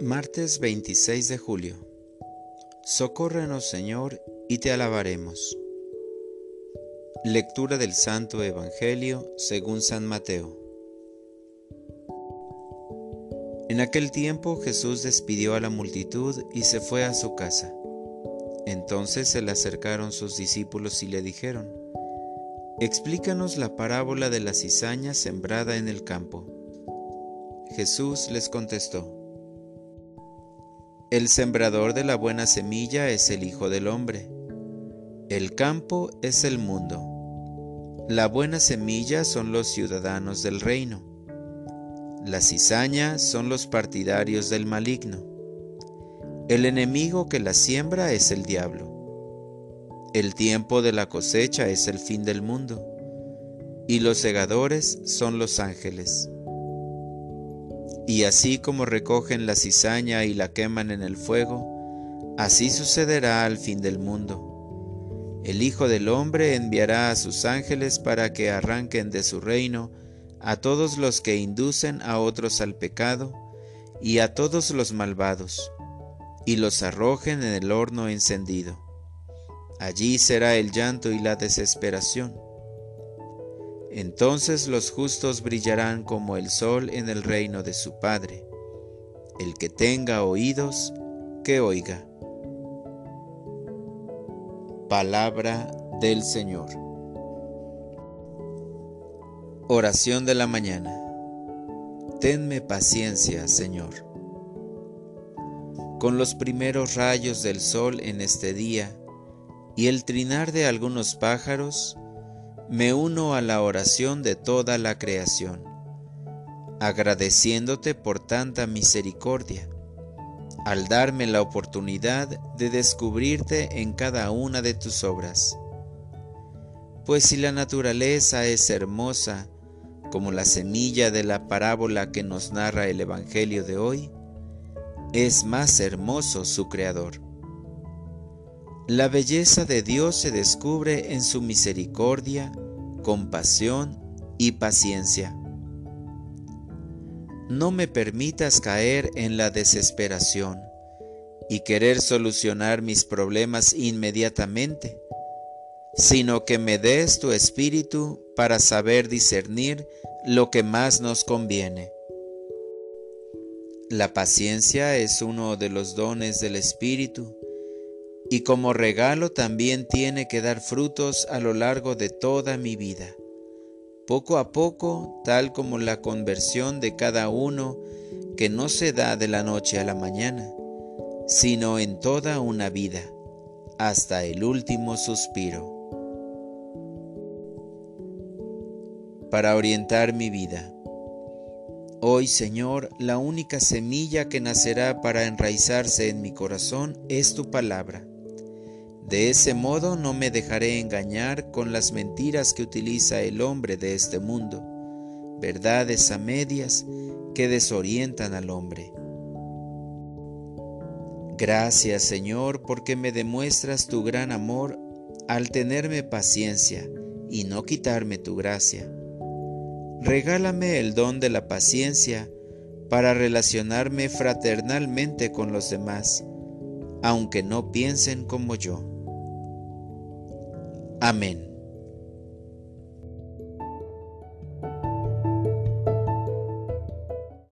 Martes 26 de julio. Socórrenos Señor y te alabaremos. Lectura del Santo Evangelio según San Mateo. En aquel tiempo Jesús despidió a la multitud y se fue a su casa. Entonces se le acercaron sus discípulos y le dijeron, Explícanos la parábola de la cizaña sembrada en el campo. Jesús les contestó, El sembrador de la buena semilla es el Hijo del Hombre. El campo es el mundo. La buena semilla son los ciudadanos del reino. La cizaña son los partidarios del maligno. El enemigo que la siembra es el diablo. El tiempo de la cosecha es el fin del mundo, y los segadores son los ángeles. Y así como recogen la cizaña y la queman en el fuego, así sucederá al fin del mundo. El Hijo del Hombre enviará a sus ángeles para que arranquen de su reino a todos los que inducen a otros al pecado y a todos los malvados, y los arrojen en el horno encendido. Allí será el llanto y la desesperación entonces los justos brillarán como el sol en el reino de su Padre. El que tenga oídos, que oiga. Palabra del Señor. Oración de la mañana. Tenme paciencia, Señor. Con los primeros rayos del sol en este día y el trinar de algunos pájaros, me uno a la oración de toda la creación, agradeciéndote por tanta misericordia, al darme la oportunidad de descubrirte en cada una de tus obras. Pues si la naturaleza es hermosa, como la semilla de la parábola que nos narra el Evangelio de hoy, es más hermoso su Creador. La belleza de Dios se descubre en su misericordia, compasión y paciencia. No me permitas caer en la desesperación y querer solucionar mis problemas inmediatamente, sino que me des tu espíritu para saber discernir lo que más nos conviene. La paciencia es uno de los dones del espíritu y como regalo también tiene que dar frutos a lo largo de toda mi vida, poco a poco, tal como la conversión de cada uno que no se da de la noche a la mañana, sino en toda una vida, hasta el último suspiro. Para orientar mi vida. Hoy, Señor, la única semilla que nacerá para enraizarse en mi corazón es tu palabra de ese modo no me dejaré engañar con las mentiras que utiliza el hombre de este mundo, verdades a medias que desorientan al hombre. Gracias Señor porque me demuestras tu gran amor al tenerme paciencia y no quitarme tu gracia. Regálame el don de la paciencia para relacionarme fraternalmente con los demás, aunque no piensen como yo. Amén.